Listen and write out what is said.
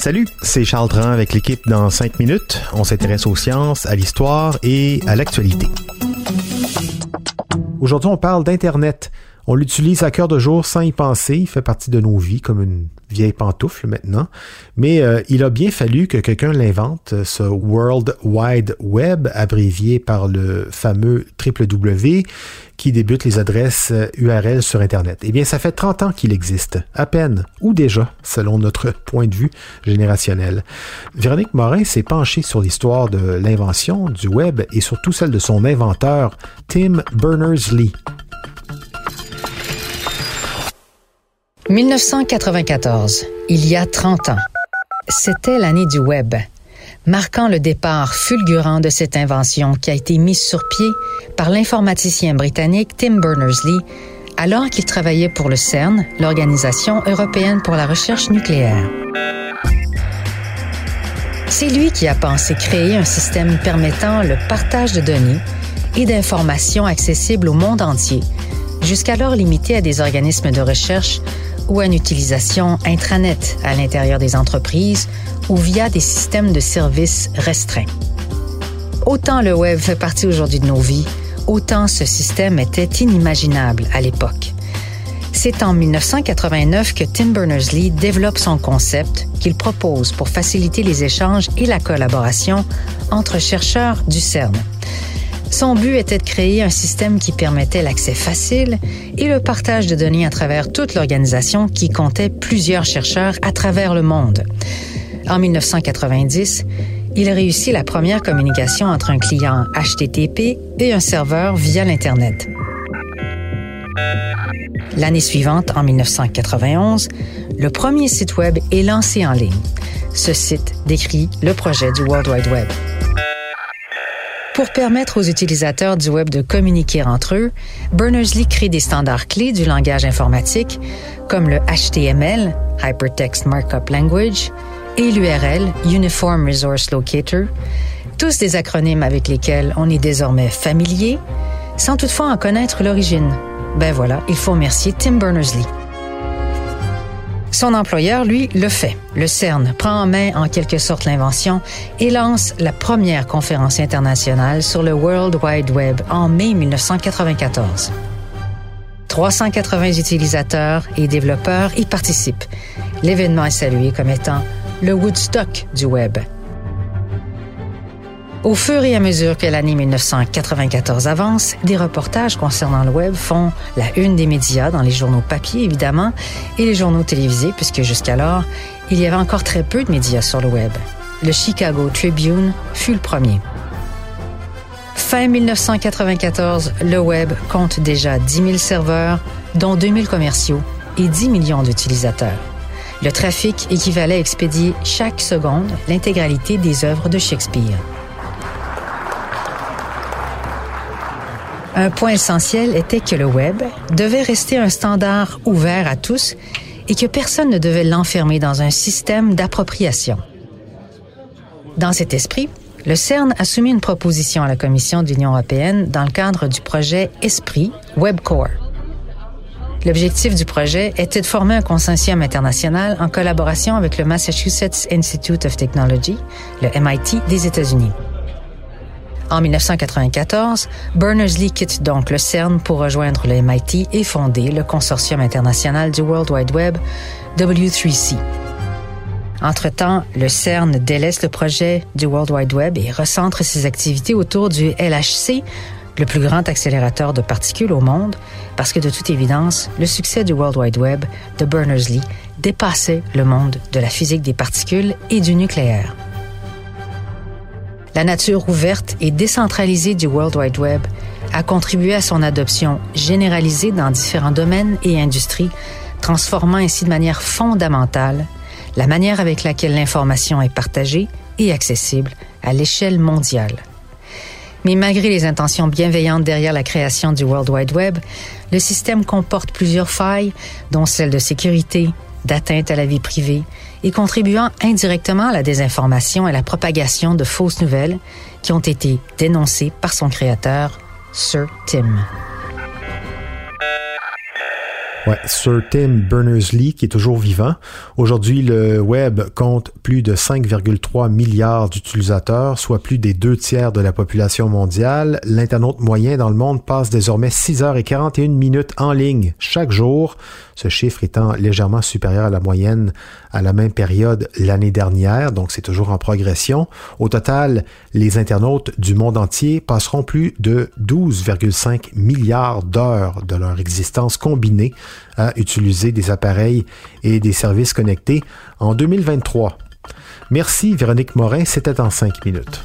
Salut, c'est Charles Dran avec l'équipe dans 5 minutes. On s'intéresse aux sciences, à l'histoire et à l'actualité. Aujourd'hui, on parle d'Internet. On l'utilise à cœur de jour sans y penser. Il fait partie de nos vies comme une vieille pantoufle maintenant. Mais euh, il a bien fallu que quelqu'un l'invente, ce World Wide Web, abrévié par le fameux www, qui débute les adresses URL euh, sur Internet. Eh bien, ça fait 30 ans qu'il existe, à peine, ou déjà, selon notre point de vue générationnel. Véronique Morin s'est penchée sur l'histoire de l'invention du web et surtout celle de son inventeur, Tim Berners-Lee. 1994, il y a 30 ans. C'était l'année du web, marquant le départ fulgurant de cette invention qui a été mise sur pied par l'informaticien britannique Tim Berners-Lee alors qu'il travaillait pour le CERN, l'Organisation européenne pour la recherche nucléaire. C'est lui qui a pensé créer un système permettant le partage de données et d'informations accessibles au monde entier, jusqu'alors limité à des organismes de recherche ou à une utilisation intranet à l'intérieur des entreprises ou via des systèmes de services restreints. Autant le web fait partie aujourd'hui de nos vies, autant ce système était inimaginable à l'époque. C'est en 1989 que Tim Berners-Lee développe son concept qu'il propose pour faciliter les échanges et la collaboration entre chercheurs du CERN. Son but était de créer un système qui permettait l'accès facile et le partage de données à travers toute l'organisation qui comptait plusieurs chercheurs à travers le monde. En 1990, il réussit la première communication entre un client HTTP et un serveur via l'Internet. L'année suivante, en 1991, le premier site Web est lancé en ligne. Ce site décrit le projet du World Wide Web. Pour permettre aux utilisateurs du web de communiquer entre eux, Berners-Lee crée des standards clés du langage informatique comme le HTML, Hypertext Markup Language, et l'URL, Uniform Resource Locator, tous des acronymes avec lesquels on est désormais familier, sans toutefois en connaître l'origine. Ben voilà, il faut remercier Tim Berners-Lee. Son employeur, lui, le fait. Le CERN prend en main en quelque sorte l'invention et lance la première conférence internationale sur le World Wide Web en mai 1994. 380 utilisateurs et développeurs y participent. L'événement est salué comme étant le Woodstock du Web. Au fur et à mesure que l'année 1994 avance, des reportages concernant le web font la une des médias dans les journaux papier, évidemment, et les journaux télévisés, puisque jusqu'alors, il y avait encore très peu de médias sur le web. Le Chicago Tribune fut le premier. Fin 1994, le web compte déjà 10 000 serveurs, dont 2 000 commerciaux et 10 millions d'utilisateurs. Le trafic équivalait à expédier chaque seconde l'intégralité des œuvres de Shakespeare. Un point essentiel était que le Web devait rester un standard ouvert à tous et que personne ne devait l'enfermer dans un système d'appropriation. Dans cet esprit, le CERN a soumis une proposition à la Commission de l'Union européenne dans le cadre du projet Esprit WebCore. L'objectif du projet était de former un consortium international en collaboration avec le Massachusetts Institute of Technology, le MIT des États-Unis. En 1994, Berners-Lee quitte donc le CERN pour rejoindre le MIT et fonder le consortium international du World Wide Web, W3C. Entre-temps, le CERN délaisse le projet du World Wide Web et recentre ses activités autour du LHC, le plus grand accélérateur de particules au monde, parce que de toute évidence, le succès du World Wide Web de Berners-Lee dépassait le monde de la physique des particules et du nucléaire. La nature ouverte et décentralisée du World Wide Web a contribué à son adoption généralisée dans différents domaines et industries, transformant ainsi de manière fondamentale la manière avec laquelle l'information est partagée et accessible à l'échelle mondiale. Mais malgré les intentions bienveillantes derrière la création du World Wide Web, le système comporte plusieurs failles, dont celle de sécurité, d'atteinte à la vie privée et contribuant indirectement à la désinformation et la propagation de fausses nouvelles qui ont été dénoncées par son créateur, Sir Tim. Ouais, Sir Tim Berners-Lee qui est toujours vivant. Aujourd'hui, le web compte plus de 5,3 milliards d'utilisateurs, soit plus des deux tiers de la population mondiale. L'internaute moyen dans le monde passe désormais 6 heures et 41 minutes en ligne chaque jour, ce chiffre étant légèrement supérieur à la moyenne à la même période l'année dernière, donc c'est toujours en progression. Au total, les internautes du monde entier passeront plus de 12,5 milliards d'heures de leur existence combinée à utiliser des appareils et des services connectés en 2023. Merci Véronique Morin, c'était en cinq minutes.